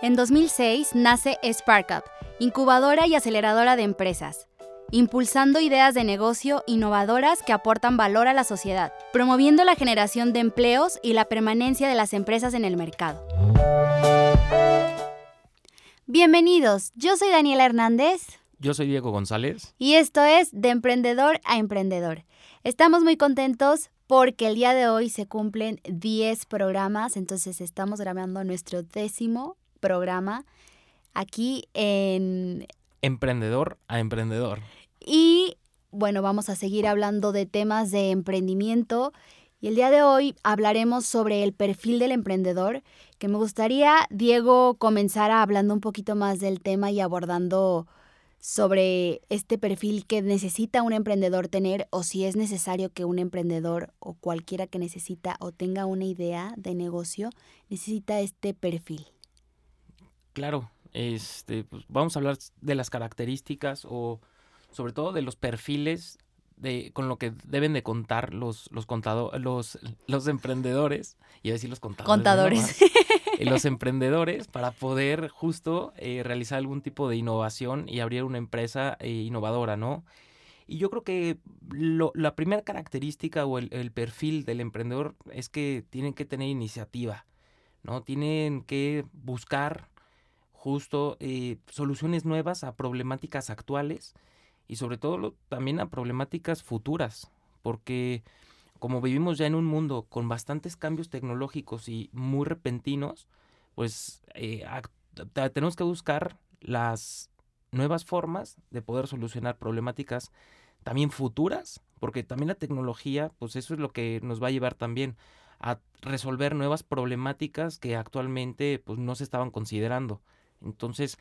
En 2006 nace SparkUp, incubadora y aceleradora de empresas, impulsando ideas de negocio innovadoras que aportan valor a la sociedad, promoviendo la generación de empleos y la permanencia de las empresas en el mercado. Bienvenidos, yo soy Daniela Hernández. Yo soy Diego González. Y esto es De Emprendedor a Emprendedor. Estamos muy contentos porque el día de hoy se cumplen 10 programas, entonces estamos grabando nuestro décimo programa aquí en... Emprendedor a Emprendedor. Y bueno, vamos a seguir hablando de temas de emprendimiento. Y el día de hoy hablaremos sobre el perfil del emprendedor, que me gustaría, Diego, comenzar hablando un poquito más del tema y abordando sobre este perfil que necesita un emprendedor tener o si es necesario que un emprendedor o cualquiera que necesita o tenga una idea de negocio necesita este perfil. Claro, este, pues vamos a hablar de las características o sobre todo de los perfiles de, con lo que deben de contar los, los, los, los emprendedores, y a decir los contadores. Contadores. Eh, los emprendedores para poder justo eh, realizar algún tipo de innovación y abrir una empresa eh, innovadora, ¿no? Y yo creo que la primera característica o el, perfil del emprendedor es que tienen que tener iniciativa, ¿no? Tienen que buscar justo soluciones nuevas a problemáticas actuales y sobre todo también a problemáticas futuras, porque como vivimos ya en un mundo con bastantes cambios tecnológicos y muy repentinos, pues eh, tenemos que buscar las nuevas formas de poder solucionar problemáticas también futuras, porque también la tecnología, pues eso es lo que nos va a llevar también a resolver nuevas problemáticas que actualmente pues no se estaban considerando. Entonces,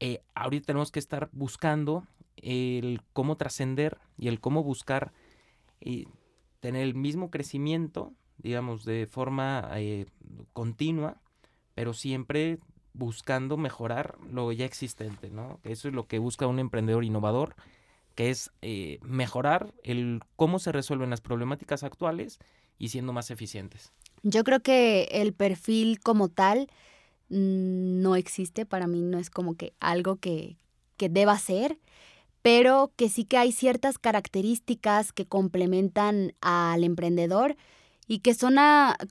eh, ahorita tenemos que estar buscando el cómo trascender y el cómo buscar y tener el mismo crecimiento, digamos, de forma eh, continua, pero siempre buscando mejorar lo ya existente, ¿no? Eso es lo que busca un emprendedor innovador, que es eh, mejorar el cómo se resuelven las problemáticas actuales y siendo más eficientes. Yo creo que el perfil como tal no existe, para mí no es como que algo que, que deba ser pero que sí que hay ciertas características que complementan al emprendedor y que son,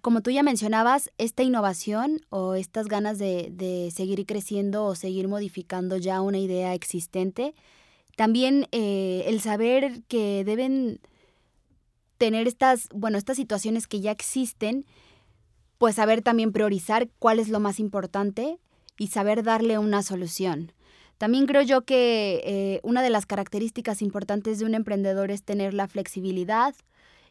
como tú ya mencionabas, esta innovación o estas ganas de, seguir creciendo o seguir modificando ya una idea existente. También eh, el saber que deben tener estas, bueno, estas situaciones que ya existen, pues saber también priorizar cuál es lo más importante y saber darle una solución. También creo yo que eh, una de las características importantes de un emprendedor es tener la flexibilidad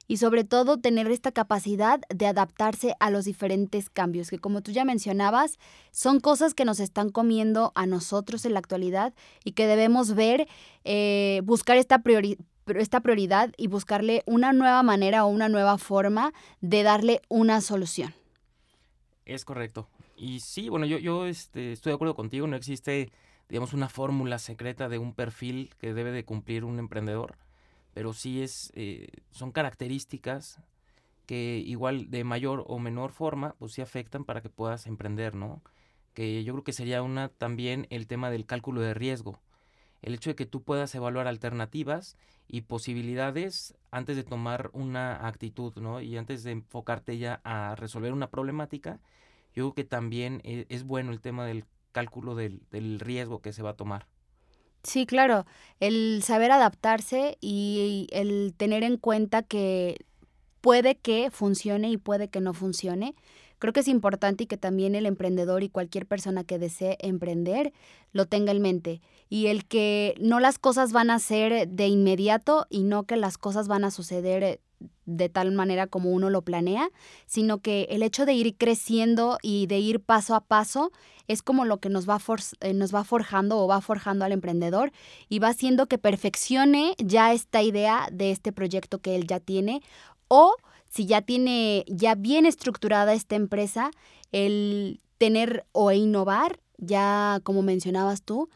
y sobre todo tener esta capacidad de adaptarse a los diferentes cambios, que como tú ya mencionabas, son cosas que nos están comiendo a nosotros en la actualidad y que debemos ver, eh, buscar esta esta prioridad y buscarle una nueva manera o una nueva forma de darle una solución. Es correcto. Y sí, bueno, yo, yo este, estoy de acuerdo contigo, no existe digamos, una fórmula secreta de un perfil que debe de cumplir un emprendedor, pero sí es, eh, son características que igual de mayor o menor forma, pues sí afectan para que puedas emprender, ¿no? Que yo creo que sería una también el tema del cálculo de riesgo. El hecho de que tú puedas evaluar alternativas y posibilidades antes de tomar una actitud, ¿no? Y antes de enfocarte ya a resolver una problemática, yo creo que también eh, es bueno el tema del cálculo del, riesgo que se va a tomar. Sí, claro, el saber adaptarse y el tener en cuenta que puede que funcione y puede que no funcione. Creo que es importante y que también el emprendedor y cualquier persona que desee emprender lo tenga en mente. Y el que no las cosas van a ser de inmediato y no que las cosas van a suceder de tal manera como uno lo planea, sino que el hecho de ir creciendo y de ir paso a paso es como lo que nos va, eh, nos va forjando o va forjando al emprendedor y va haciendo que perfeccione ya esta idea de este proyecto que él ya tiene o si ya tiene ya bien estructurada esta empresa, el tener o innovar, ya como mencionabas tú,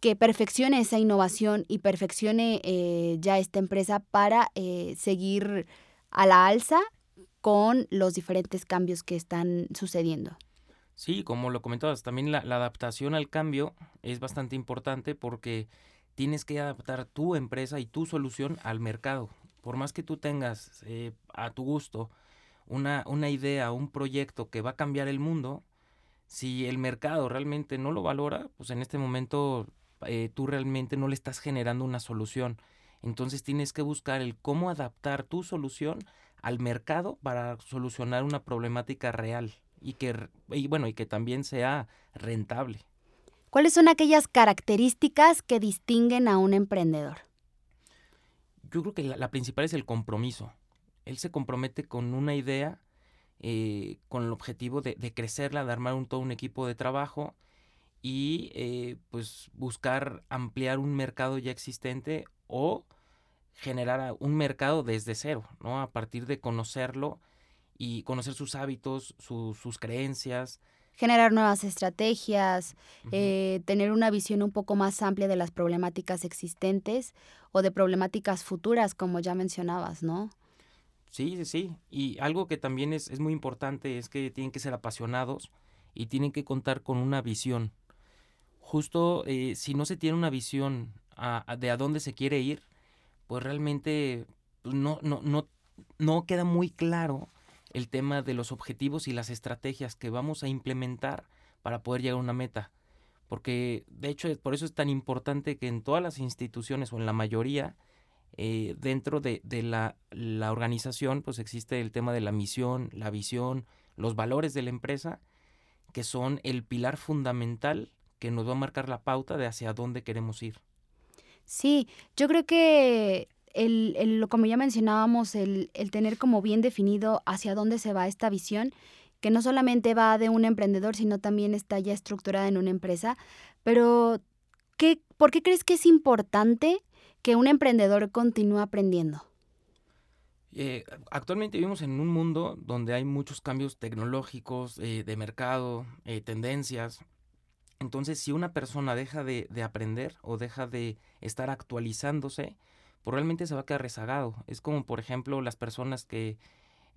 que perfeccione esa innovación y perfeccione eh, ya esta empresa para eh, seguir a la alza con los diferentes cambios que están sucediendo. Sí, como lo comentabas, también la, adaptación al cambio es bastante importante porque tienes que adaptar tu empresa y tu solución al mercado. Por más que tú tengas eh, a tu gusto una, una idea, un proyecto que va a cambiar el mundo, si el mercado realmente no lo valora, pues en este momento eh, tú realmente no le estás generando una solución. Entonces tienes que buscar el cómo adaptar tu solución al mercado para solucionar una problemática real y que y bueno y que también sea rentable. ¿Cuáles son aquellas características que distinguen a un emprendedor? Yo creo que la, principal es el compromiso. Él se compromete con una idea, eh, con el objetivo de, crecerla, de armar un, todo un equipo de trabajo y eh, pues buscar ampliar un mercado ya existente o generar un mercado desde cero, ¿no? A partir de conocerlo y conocer sus hábitos, sus creencias. Generar nuevas estrategias, eh, tener una visión un poco más amplia de las problemáticas existentes o de problemáticas futuras, como ya mencionabas, ¿no? Sí, sí, sí. Y algo que también es, es muy importante es que tienen que ser apasionados y tienen que contar con una visión, justo eh, si no se tiene una visión de a dónde se quiere ir, pues realmente pues, no, no, no, no queda muy claro el tema de los objetivos y las estrategias que vamos a implementar para poder llegar a una meta. Porque de hecho por eso es tan importante que en todas las instituciones o en la mayoría eh, dentro de, de la, la, organización pues existe el tema de la misión, la visión, los valores de la empresa que son el pilar fundamental que nos va a marcar la pauta de hacia dónde queremos ir. Sí, yo creo que el, el, como ya mencionábamos, el, el tener como bien definido hacia dónde se va esta visión, que no solamente va de un emprendedor, sino también está ya estructurada en una empresa. Pero, ¿qué, ¿por qué crees que es importante que un emprendedor continúe aprendiendo? Eh, actualmente vivimos en un mundo donde hay muchos cambios tecnológicos, eh, de mercado, eh, tendencias, entonces, si una persona deja de, aprender o deja de estar actualizándose, pues realmente se va a quedar rezagado. Es como, por ejemplo, las personas que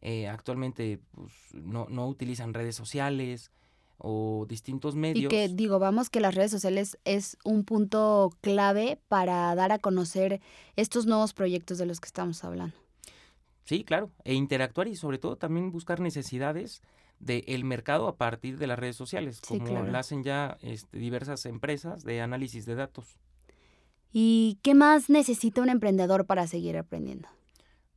eh, actualmente pues, no, no utilizan redes sociales o distintos medios. Y que digo, vamos que las redes sociales es un punto clave para dar a conocer estos nuevos proyectos de los que estamos hablando. Sí, claro, e interactuar y sobre todo también buscar necesidades del mercado a partir de las redes sociales, como lo hacen ya este, diversas empresas de análisis de datos. ¿Y qué más necesita un emprendedor para seguir aprendiendo?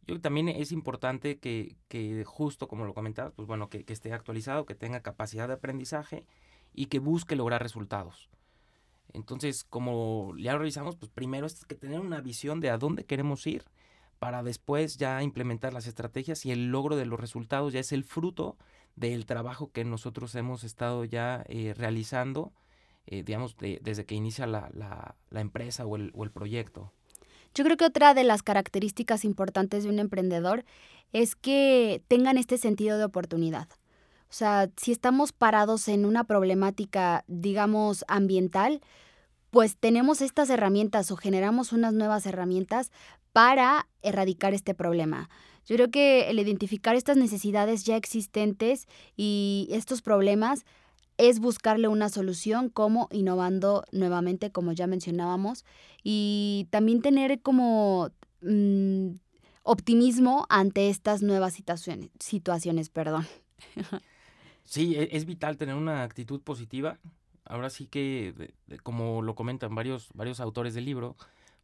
Yo también es importante que, que justo como lo comentabas, pues bueno, que, que, esté actualizado, que tenga capacidad de aprendizaje y que busque lograr resultados. Entonces, como ya lo revisamos, pues primero es que tener una visión de a dónde queremos ir para después ya implementar las estrategias y el logro de los resultados ya es el fruto del trabajo que nosotros hemos estado ya eh, realizando, eh, digamos, desde que inicia la, la, empresa o el, o el proyecto. Yo creo que otra de las características importantes de un emprendedor es que tengan este sentido de oportunidad. O sea, si estamos parados en una problemática, digamos, ambiental, pues tenemos estas herramientas o generamos unas nuevas herramientas para erradicar este problema. Yo creo que el identificar estas necesidades ya existentes y estos problemas es buscarle una solución como innovando nuevamente, como ya mencionábamos, y también tener como mm, optimismo ante estas nuevas situaciones, situaciones perdón. Sí, e, es vital tener una actitud positiva. Ahora sí que, como lo comentan varios, varios autores del libro,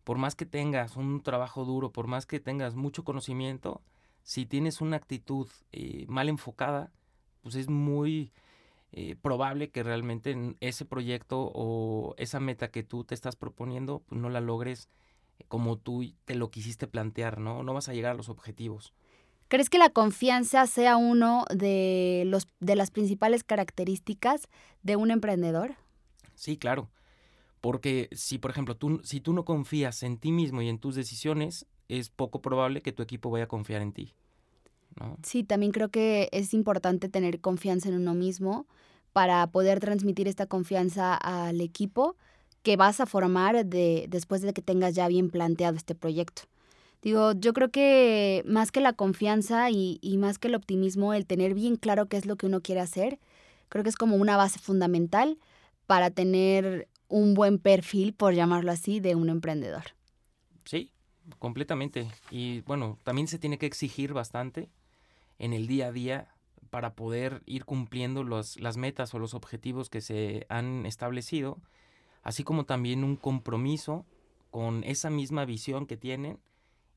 por más que tengas un trabajo duro, por más que tengas mucho conocimiento, si tienes una actitud eh, mal enfocada, pues es muy eh, probable que realmente ese proyecto o esa meta que tú te estás proponiendo, pues no la logres como tú te lo quisiste plantear, ¿no? No vas a llegar a los objetivos. ¿Crees que la confianza sea uno de, los, de las principales características de un emprendedor? Sí, claro. Porque si, por ejemplo, tú, si tú no confías en ti mismo y en tus decisiones, es poco probable que tu equipo vaya a confiar en ti. Sí, también creo que es importante tener confianza en uno mismo para poder transmitir esta confianza al equipo que vas a formar de, después de que tengas ya bien planteado este proyecto. Digo, yo creo que más que la confianza y, y, más que el optimismo, el tener bien claro qué es lo que uno quiere hacer, creo que es como una base fundamental para tener un buen perfil, por llamarlo así, de un emprendedor. Sí, completamente. Y bueno, también se tiene que exigir bastante en el día a día para poder ir cumpliendo las metas o los objetivos que se han establecido, así como también un compromiso con esa misma visión que tienen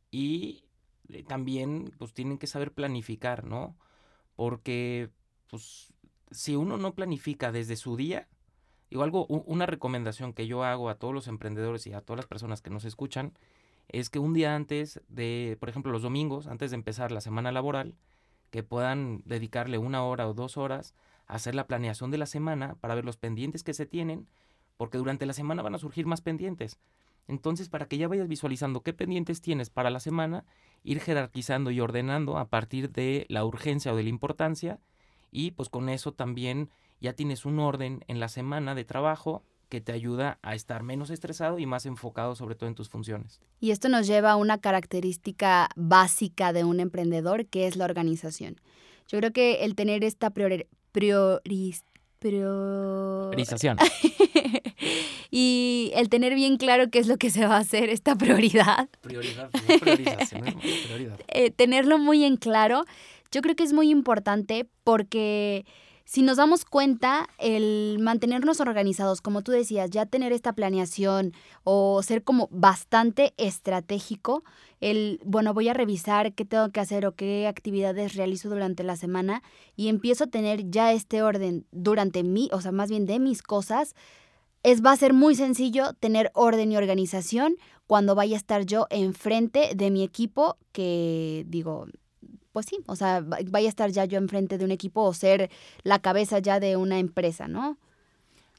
y eh, también pues tienen que saber planificar, ¿no? Porque pues si uno no planifica desde su día, digo algo, una recomendación que yo hago a todos los emprendedores y a todas las personas que nos escuchan, es que un día antes de, por ejemplo, los domingos, antes de empezar la semana laboral, que puedan dedicarle una hora o dos horas a hacer la planeación de la semana para ver los pendientes que se tienen, porque durante la semana van a surgir más pendientes. Entonces, para que ya vayas visualizando qué pendientes tienes para la semana, ir jerarquizando y ordenando a partir de la urgencia o de la importancia, y pues con eso también ya tienes un orden en la semana de trabajo que te ayuda a estar menos estresado y más enfocado sobre todo en tus funciones. Y esto nos lleva a una característica básica de un emprendedor, que es la organización. Yo creo que el tener esta priori priorización y el tener bien claro qué es lo que se va a hacer, esta prioridad. Prioridad, no priorización, prioridad. Eh, tenerlo muy en claro, yo creo que es muy importante porque si nos damos cuenta, el mantenernos organizados, como tú decías, ya tener esta planeación o ser como bastante estratégico, el, bueno, voy a revisar qué tengo que hacer o qué actividades realizo durante la semana y empiezo a tener ya este orden durante mí, o sea, más bien de mis cosas, es, va a ser muy sencillo tener orden y organización cuando vaya a estar yo enfrente de mi equipo, que digo, pues sí, o sea, vaya a estar ya yo enfrente de un equipo o ser la cabeza ya de una empresa, ¿no?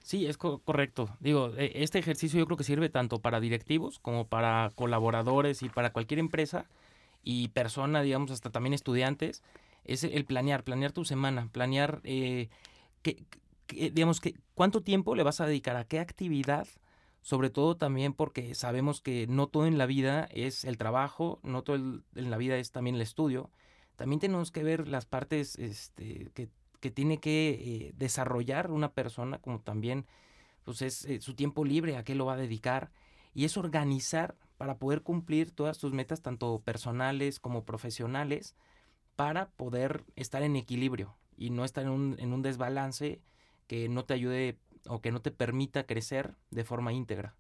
Sí, es correcto. Digo, e, este ejercicio yo creo que sirve tanto para directivos como para colaboradores y para cualquier empresa y persona, digamos, hasta también estudiantes. Es el planear, planear tu semana, planear, eh, que, digamos, que, cuánto tiempo le vas a dedicar a qué actividad, sobre todo también porque sabemos que no todo en la vida es el trabajo, no todo en la vida es también el estudio también tenemos que ver las partes este, que, tiene que eh, desarrollar una persona, como también pues es eh, su tiempo libre, a qué lo va a dedicar, y es organizar para poder cumplir todas tus metas, tanto personales como profesionales, para poder estar en equilibrio y no estar en un desbalance que no te ayude o que no te permita crecer de forma íntegra.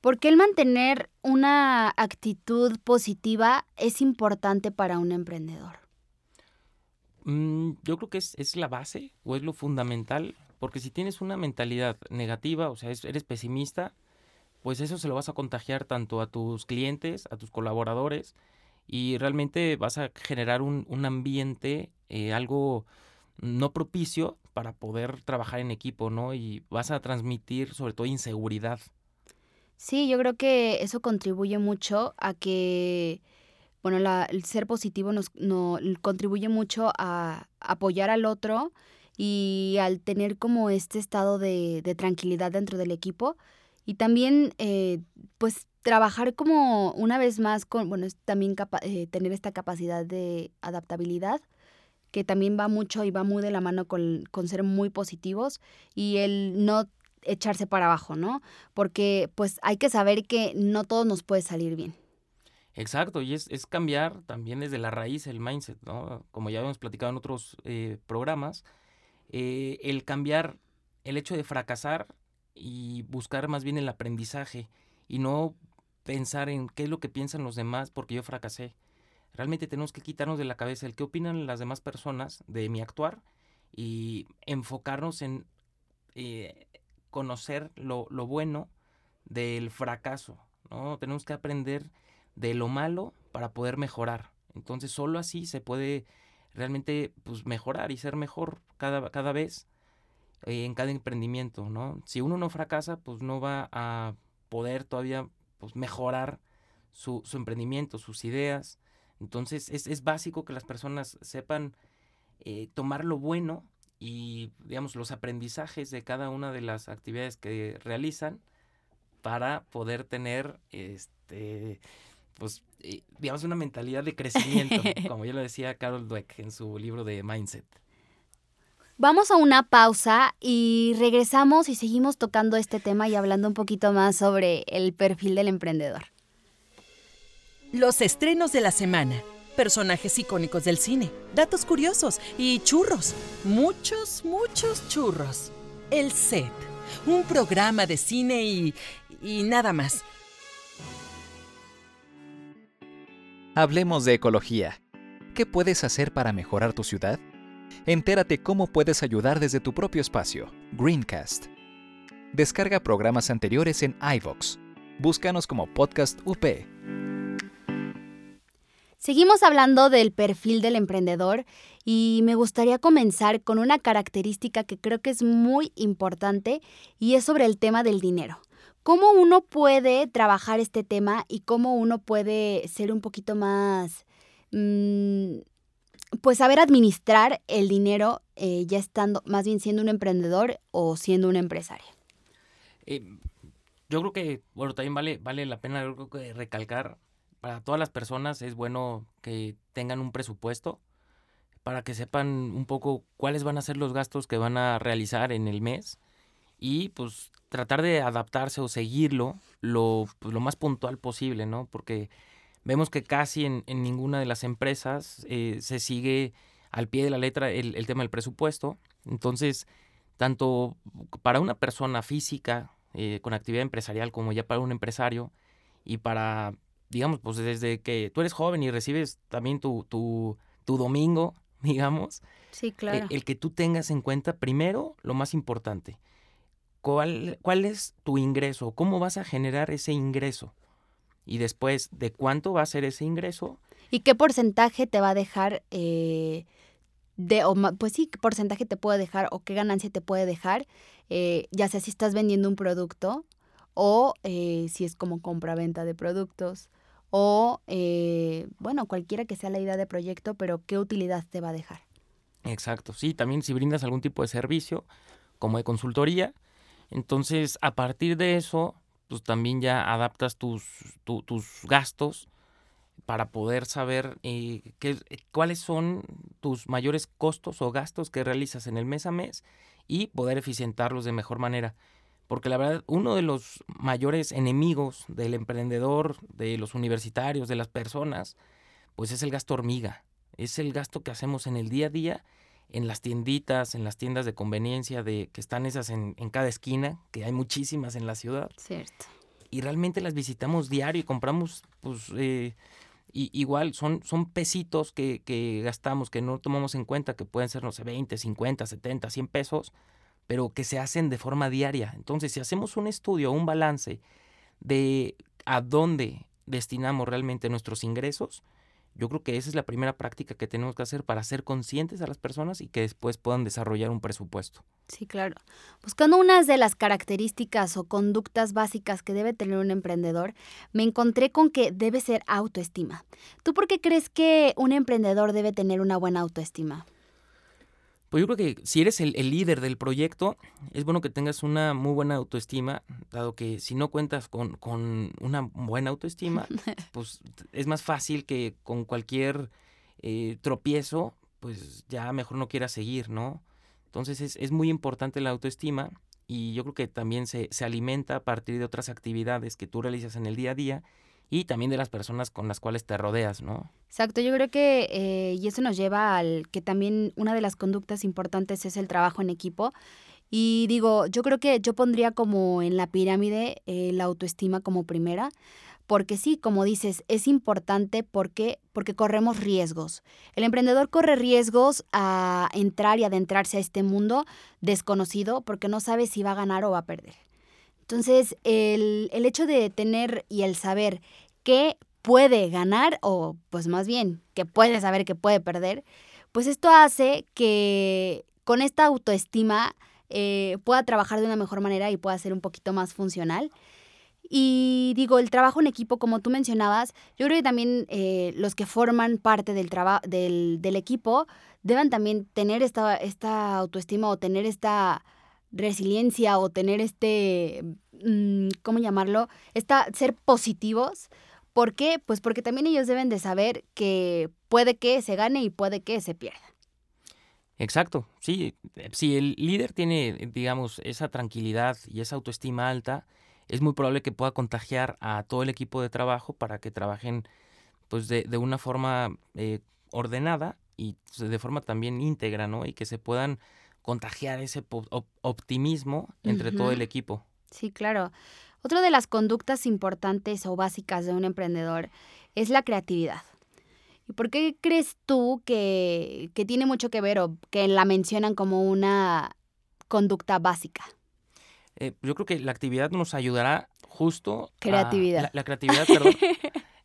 ¿Por qué el mantener una actitud positiva es importante para un emprendedor? Mm, yo creo que es, la base o es lo fundamental, porque si tienes una mentalidad negativa, o sea, eres pesimista, pues eso se lo vas a contagiar tanto a tus clientes, a tus colaboradores, y realmente vas a generar un, ambiente, eh, algo no propicio para poder trabajar en equipo, ¿no? Y vas a transmitir sobre todo inseguridad. Sí, yo creo que eso contribuye mucho a que, bueno, la, el ser positivo nos no, contribuye mucho a apoyar al otro y al tener como este estado de, tranquilidad dentro del equipo. Y también eh, pues trabajar como una vez más con, bueno, también eh, tener esta capacidad de adaptabilidad que también va mucho y va muy de la mano con, con ser muy positivos. Y el no echarse para abajo, ¿no? Porque pues hay que saber que no todo nos puede salir bien. Exacto, y es, es cambiar también desde la raíz el mindset, ¿no? Como ya hemos platicado en otros eh, programas, eh, el cambiar el hecho de fracasar y buscar más bien el aprendizaje y no pensar en qué es lo que piensan los demás porque yo fracasé. Realmente tenemos que quitarnos de la cabeza el qué opinan las demás personas de mi actuar y enfocarnos en eh, conocer lo, bueno del fracaso, ¿no? Tenemos que aprender de lo malo para poder mejorar. Entonces solo así se puede realmente pues, mejorar y ser mejor cada, cada vez eh, en cada emprendimiento, ¿no? Si uno no fracasa, pues no va a poder todavía pues, mejorar su, su emprendimiento, sus ideas. Entonces es, es, básico que las personas sepan eh, tomar lo bueno y, digamos, los aprendizajes de cada una de las actividades que realizan para poder tener, este, pues, eh, digamos, una mentalidad de crecimiento, como ya lo decía Carol Dweck en su libro de Mindset. Vamos a una pausa y regresamos y seguimos tocando este tema y hablando un poquito más sobre el perfil del emprendedor. Los estrenos de la semana, personajes icónicos del cine, datos curiosos y churros. Muchos, muchos churros. El set, un programa de cine y, y nada más. Hablemos de ecología. ¿Qué puedes hacer para mejorar tu ciudad? Entérate cómo puedes ayudar desde tu propio espacio. Greencast. Descarga programas anteriores en iVox. Búscanos como Podcast UP. Seguimos hablando del perfil del emprendedor y me gustaría comenzar con una característica que creo que es muy importante y es sobre el tema del dinero. ¿Cómo uno puede trabajar este tema y cómo uno puede ser un poquito más, mmm, pues saber administrar el dinero eh, ya estando, más bien siendo un emprendedor o siendo un empresario? Eh, yo creo que, bueno, también vale, vale la pena recalcar para todas las personas es bueno que tengan un presupuesto para que sepan un poco cuáles van a ser los gastos que van a realizar en el mes y pues tratar de adaptarse o seguirlo lo, pues, lo más puntual posible, ¿no? Porque vemos que casi en, ninguna de las empresas eh, se sigue al pie de la letra el, el, tema del presupuesto. Entonces, tanto para una persona física eh, con actividad empresarial como ya para un empresario y para digamos, pues desde que tú eres joven y recibes también tu, tu, tu domingo, digamos. Sí, eh, claro. El, que tú tengas en cuenta primero lo más importante. ¿Cuál, ¿Cuál es tu ingreso? ¿Cómo vas a generar ese ingreso? Y después, ¿de cuánto va a ser ese ingreso? ¿Y qué porcentaje te va a dejar, eh, de, o, pues sí, qué porcentaje te puede dejar o qué ganancia te puede dejar, eh, ya sea si estás vendiendo un producto o eh, si es como compra-venta de productos o, eh, bueno, cualquiera que sea la idea de proyecto, pero qué utilidad te va a dejar. Exacto, sí, también si brindas algún tipo de servicio, como de consultoría, entonces a partir de eso, pues también ya adaptas tus, tus gastos para poder saber eh, qué, cuáles son tus mayores costos o gastos que realizas en el mes a mes y poder eficientarlos de mejor manera. Porque la verdad, uno de los mayores enemigos del emprendedor, de los universitarios, de las personas, pues es el gasto hormiga. Es el gasto que hacemos en el día a día, en las tienditas, en las tiendas de conveniencia, de que están esas en, en cada esquina, que hay muchísimas en la ciudad. Cierto. Y realmente las visitamos diario y compramos, pues, eh, y, igual son, son pesitos que, que gastamos, que no tomamos en cuenta, que pueden ser, no sé, 20, 50, 70, 100 pesos, pero que se hacen de forma diaria. Entonces, si hacemos un estudio, un balance de a dónde destinamos realmente nuestros ingresos, yo creo que esa es la primera práctica que tenemos que hacer para ser conscientes a las personas y que después puedan desarrollar un presupuesto. Sí, claro. Buscando unas de las características o conductas básicas que debe tener un emprendedor, me encontré con que debe ser autoestima. ¿Tú por qué crees que un emprendedor debe tener una buena autoestima? Pues yo creo que si eres el, el, líder del proyecto, es bueno que tengas una muy buena autoestima, dado que si no cuentas con, con una buena autoestima, pues es más fácil que con cualquier eh, tropiezo, pues ya mejor no quieras seguir, ¿no? Entonces es, es, muy importante la autoestima y yo creo que también se, se alimenta a partir de otras actividades que tú realizas en el día a día y también de las personas con las cuales te rodeas, ¿no? Exacto, yo creo que, eh, y eso nos lleva al que también una de las conductas importantes es el trabajo en equipo. Y digo, yo creo que yo pondría como en la pirámide eh, la autoestima como primera, porque sí, como dices, es importante porque, porque corremos riesgos. El emprendedor corre riesgos a entrar y adentrarse a este mundo desconocido porque no sabe si va a ganar o va a perder. Entonces, el, el hecho de tener y el saber qué puede ganar o pues más bien que puede saber que puede perder, pues esto hace que con esta autoestima eh, pueda trabajar de una mejor manera y pueda ser un poquito más funcional. Y digo, el trabajo en equipo, como tú mencionabas, yo creo que también eh, los que forman parte del, del, del equipo deben también tener esta, esta autoestima o tener esta resiliencia o tener este, mm, ¿cómo llamarlo? Esta, ser positivos. ¿Por qué? Pues porque también ellos deben de saber que puede que se gane y puede que se pierda. Exacto, sí, si el líder tiene, digamos, esa tranquilidad y esa autoestima alta, es muy probable que pueda contagiar a todo el equipo de trabajo para que trabajen pues de, de una forma eh, ordenada y de forma también íntegra, ¿no? Y que se puedan contagiar ese optimismo entre todo el equipo. Sí, claro. Otra de las conductas importantes o básicas de un emprendedor es la creatividad. ¿Y por qué crees tú que, que tiene mucho que ver o que la mencionan como una conducta básica? Eh, yo creo que la actividad nos ayudará justo. Creatividad. la, creatividad, perdón.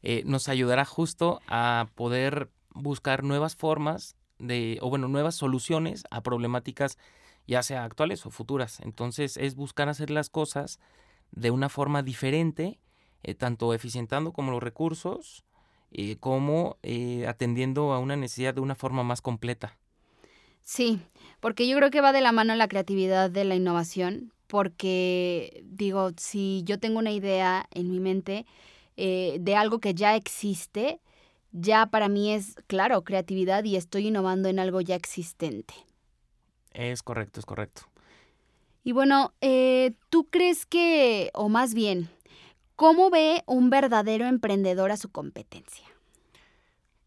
Eh, nos ayudará justo a poder buscar nuevas formas de, o bueno, nuevas soluciones a problemáticas ya sea actuales o futuras. Entonces es buscar hacer las cosas de una forma diferente, eh, tanto eficientando como los recursos, eh, como eh, atendiendo a una necesidad de una forma más completa. Sí, porque yo creo que va de la mano la creatividad de la innovación, porque digo, si yo tengo una idea en mi mente de algo que ya existe, ya para mí es, claro, creatividad y estoy innovando en algo ya existente. Es correcto, es correcto. Y bueno, eh, ¿tú crees que, o más bien, cómo ve un verdadero emprendedor a su competencia?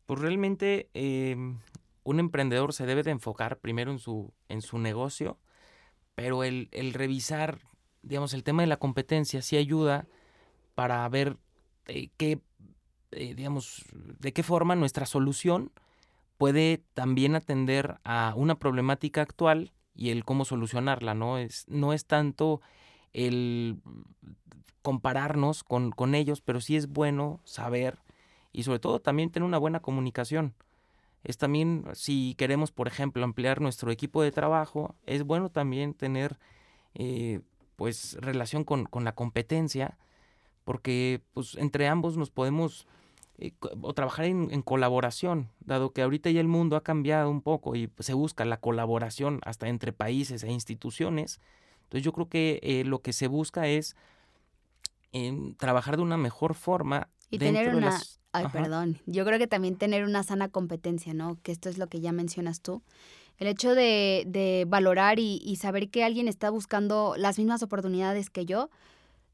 Pues realmente em, un emprendedor se debe de enfocar primero en su, en su negocio, pero el, el revisar, digamos, el tema de la competencia sí ayuda para ver eh, qué eh, digamos, de qué forma nuestra solución puede también atender a una problemática actual y el cómo solucionarla, ¿no? Es, no es tanto el compararnos con, con ellos, pero sí es bueno saber y sobre todo también tener una buena comunicación. Es también, si queremos, por ejemplo, ampliar nuestro equipo de trabajo, es bueno también tener, eh, pues, relación con, con la competencia, porque, pues, entre ambos nos podemos eh, o trabajar en, colaboración, dado que ahorita ya el mundo ha cambiado un poco y se busca la colaboración hasta entre países e instituciones. Entonces yo creo que eh, lo que se busca es em, trabajar de una mejor forma. Y tener una... Ay, perdón. Yo creo que también tener una sana competencia, ¿no? Que esto es lo que ya mencionas tú. El hecho de, de valorar y, y saber que alguien está buscando las mismas oportunidades que yo,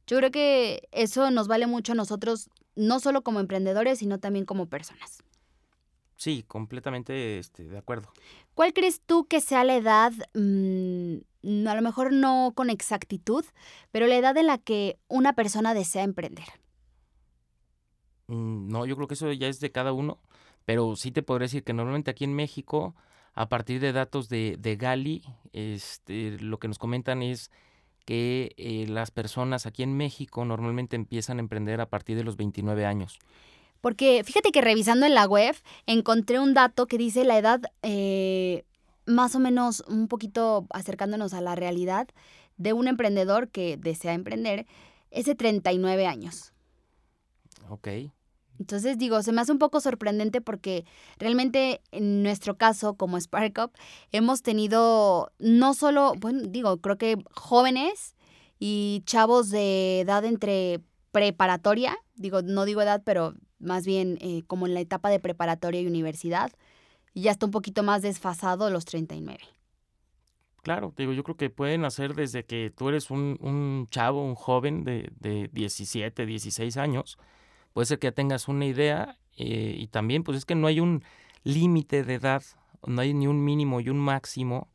yo creo que eso nos vale mucho a nosotros no solo como emprendedores, sino también como personas. Sí, completamente este, de acuerdo. ¿Cuál crees tú que sea la edad, mm, a lo mejor no con exactitud, pero la edad en la que una persona desea emprender? Mm, no, yo creo que eso ya es de cada uno, pero sí te podría decir que normalmente aquí en México, a partir de datos de, de Gali, este, lo que nos comentan es que eh, las personas aquí en México normalmente empiezan a emprender a partir de los 29 años. Porque fíjate que revisando en la web encontré un dato que dice la edad eh, más o menos un poquito acercándonos a la realidad de un emprendedor que desea emprender es de 39 años. Ok. Entonces digo, se me hace un poco sorprendente porque realmente en nuestro caso como Spark Up hemos tenido no solo, bueno, digo, creo que jóvenes y chavos de edad entre preparatoria, digo, no digo edad, pero más bien eh, como en la etapa de preparatoria y universidad, y ya está un poquito más desfasado los 39. Claro, digo, yo creo que pueden hacer desde que tú eres un, un chavo, un joven de, de 17, 16 años, puede ser que ya tengas una idea eh, y también pues es que no hay un límite de edad, no hay ni un mínimo y un máximo,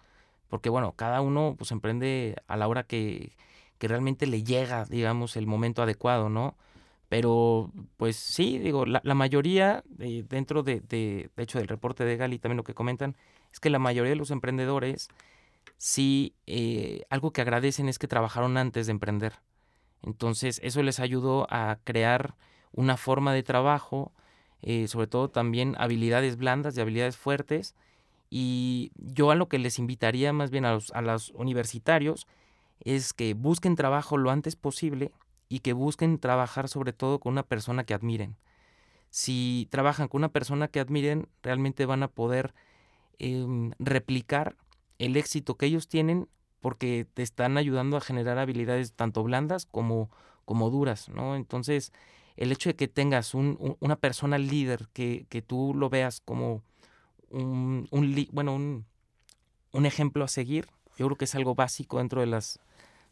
porque bueno, cada uno pues emprende a la hora que, que realmente le llega, digamos, el momento adecuado, ¿no? Pero pues sí, digo, la, la mayoría, eh, dentro de, de, de hecho del reporte de Gali también lo que comentan, es que la mayoría de los emprendedores sí, eh, algo que agradecen es que trabajaron antes de emprender. Entonces eso les ayudó a crear una forma de trabajo, eh, sobre todo también habilidades blandas y habilidades fuertes. Y yo a lo que les invitaría más bien a los, a los universitarios es que busquen trabajo lo antes posible y que busquen trabajar sobre todo con una persona que admiren. Si trabajan con una persona que admiren, realmente van a poder em, replicar el éxito que ellos tienen porque te están ayudando a generar habilidades tanto blandas como, como duras, ¿no? Entonces, el hecho de que tengas un, una persona líder, que, que, tú lo veas como un, un bueno, un, ejemplo a seguir, yo creo que es algo básico dentro de las,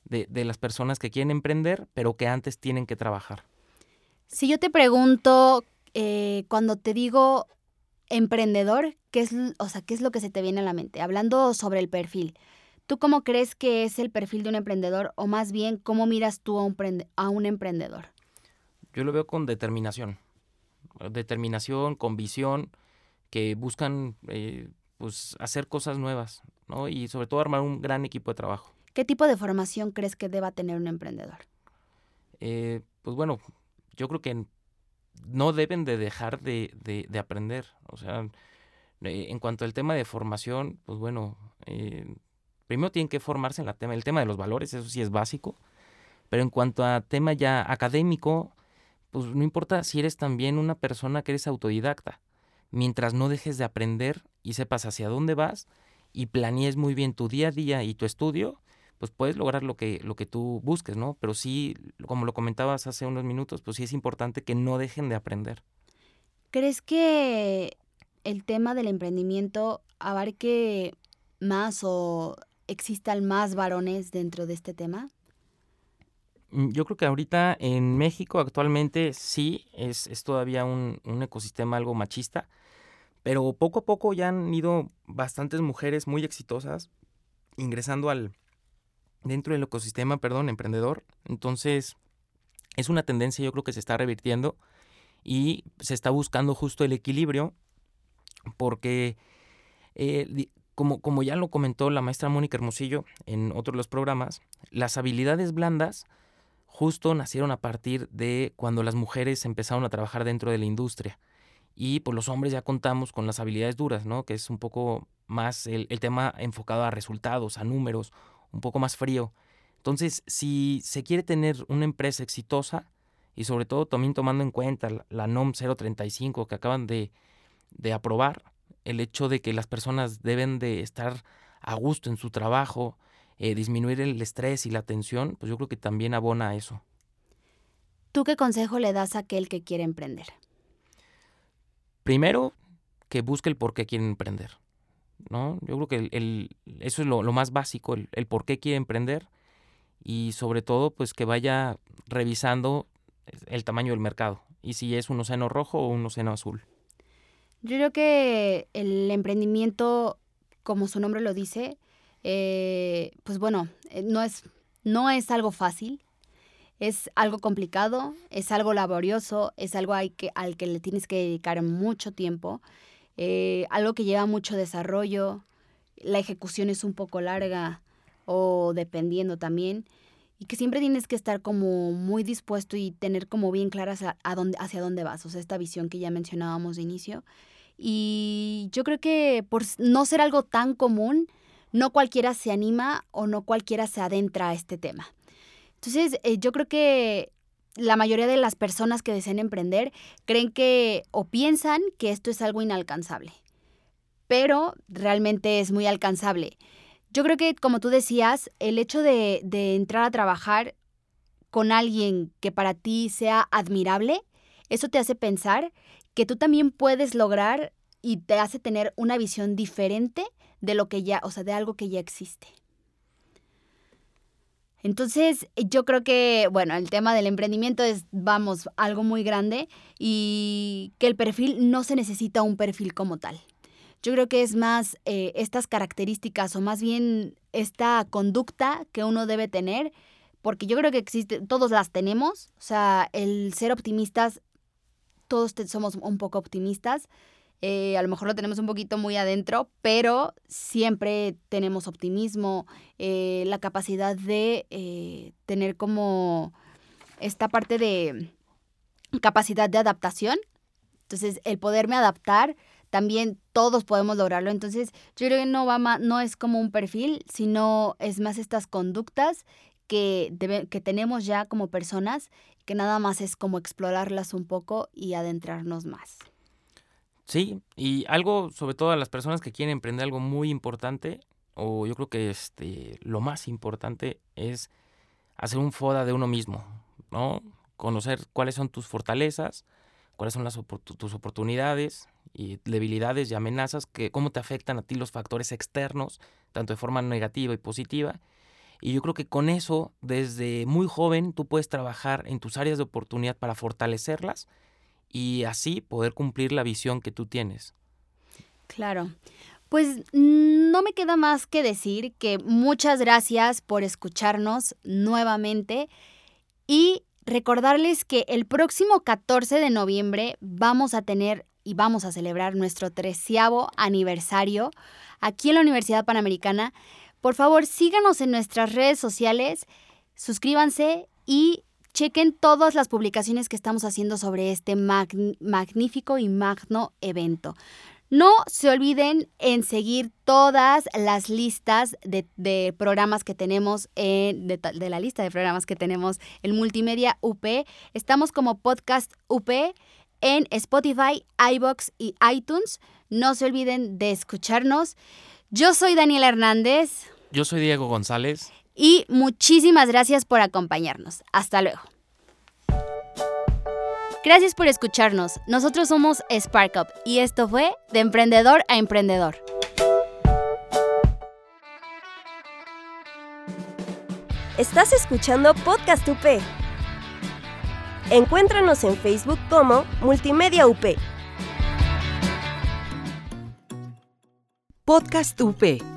de, de las personas que quieren emprender, pero que antes tienen que trabajar. Si yo te pregunto, eh, cuando te digo emprendedor, ¿qué es, o sea, ¿qué es lo que se te viene a la mente? Hablando sobre el perfil. ¿Tú cómo crees que es el perfil de un emprendedor o más bien cómo miras tú a un, a un emprendedor? Yo lo veo con determinación. Determinación, con visión, que buscan eh, pues, hacer cosas nuevas, ¿no? Y sobre todo armar un gran equipo de trabajo. ¿Qué tipo de formación crees que deba tener un emprendedor? Eh, pues bueno, yo creo que no deben de dejar de, de, aprender. O sea, eh, en cuanto al tema de formación, pues bueno, eh, primero tienen que formarse en la tema, el tema de los valores, eso sí es básico, pero en cuanto a tema ya académico, pues no importa si eres también una persona que eres autodidacta, mientras no dejes de aprender y sepas hacia dónde vas y planees muy bien tu día a día y tu estudio, pues puedes lograr lo que, lo que tú busques, ¿no? Pero sí, como lo comentabas hace unos minutos, pues sí es importante que no dejen de aprender. ¿Crees que el tema del emprendimiento abarque más o existan más varones dentro de este tema? Mm, yo creo que ahorita en México actualmente sí es, es todavía un, un, ecosistema algo machista, pero poco a poco ya han ido bastantes mujeres muy exitosas ingresando al dentro del ecosistema, perdón, emprendedor. Entonces, es una tendencia yo creo que se está revirtiendo y se está buscando justo el equilibrio porque eh, como, como ya lo comentó la maestra Mónica Hermosillo en otros los programas, las habilidades blandas justo nacieron a partir de cuando las mujeres empezaron a trabajar dentro de la industria. Y pues los hombres ya contamos con las habilidades duras, ¿no? Que es un poco más el, tema enfocado a resultados, a números, un poco más frío. Entonces, si se quiere tener una empresa exitosa, y sobre todo también tomando en cuenta la, NOM 035 que acaban de, de aprobar, el hecho de que las personas deben de estar a gusto en su trabajo, eh, disminuir el estrés y la tensión, pues yo creo que también abona a eso. ¿Tú qué consejo le das a aquel que quiere emprender? Primero, que busque el por qué quiere emprender. ¿no? Yo creo que el, eso es lo, lo más básico, el, el, por qué quiere emprender y sobre todo, pues que vaya revisando el tamaño del mercado y si es un océano rojo o un océano azul. Yo creo que el emprendimiento, como su nombre lo dice, eh, pues bueno, eh, no es, no es algo fácil, es algo complicado, es algo laborioso, es algo al que, le tienes que dedicar mucho tiempo, eh, algo que lleva mucho desarrollo, la ejecución es un poco larga o dependiendo también, y que siempre tienes que estar como muy dispuesto y tener como bien claras a, dónde, hacia dónde vas, o sea, esta visión que ya mencionábamos de inicio. Y yo creo que por no ser algo tan común, no cualquiera se anima o no cualquiera se adentra a este tema. Entonces, eh, yo creo que la mayoría de las personas que desean emprender creen que o piensan que esto es algo inalcanzable, pero realmente es muy alcanzable. Yo creo que, como tú decías, el hecho de, de entrar a trabajar con alguien que para ti sea admirable, eso te hace pensar que tú también puedes lograr y te hace tener una visión diferente de lo que ya, o sea, de algo que ya existe. Entonces, yo creo que, bueno, el tema del emprendimiento es, vamos, algo muy grande y que el perfil no se necesita un perfil como tal. Yo creo que es más eh, estas características o más bien esta conducta que uno debe tener, porque yo creo que existe, todos las tenemos, o sea, el ser optimistas, todos somos un poco optimistas, eh, a lo mejor lo tenemos un poquito muy adentro, pero siempre tenemos optimismo, eh, la capacidad de eh, tener como esta parte de, capacidad de adaptación. Entonces, el poderme adaptar, también todos podemos lograrlo. Entonces, yo creo que no, no es como un perfil, sino es más estas conductas que, que tenemos ya como personas, que nada más es como explorarlas un poco y adentrarnos más. Sí, y algo sobre todo a las personas que quieren emprender algo muy importante, o yo creo que este, lo más importante es hacer un FODA de uno mismo, ¿no? Conocer cuáles son tus fortalezas, cuáles son las tus oportunidades y debilidades y amenazas, que cómo te afectan a ti los factores externos, tanto de forma negativa y positiva. Y yo creo que con eso, desde muy joven, tú puedes trabajar en tus áreas de oportunidad para fortalecerlas y así poder cumplir la visión que tú tienes. Claro. Pues no me queda más que decir que muchas gracias por escucharnos nuevamente y recordarles que el próximo 14 de noviembre vamos a tener y vamos a celebrar nuestro treceavo aniversario aquí en la Universidad Panamericana. Por favor, síganos en nuestras redes sociales, suscríbanse y chequen todas las publicaciones que estamos haciendo sobre este magnífico y magno evento. No se olviden en seguir todas las listas de, programas que tenemos, de, de, la lista de programas que tenemos en Multimedia UP. Estamos como Podcast UP en Spotify, iBox y iTunes. No se olviden de escucharnos. Yo soy Daniela Hernández. Yo soy Diego González y muchísimas gracias por acompañarnos. Hasta luego. Gracias por escucharnos. Nosotros somos SparkUp y esto fue De Emprendedor a Emprendedor. Estás escuchando Podcast UP. Encuéntranos en Facebook como Multimedia UP. Podcast UP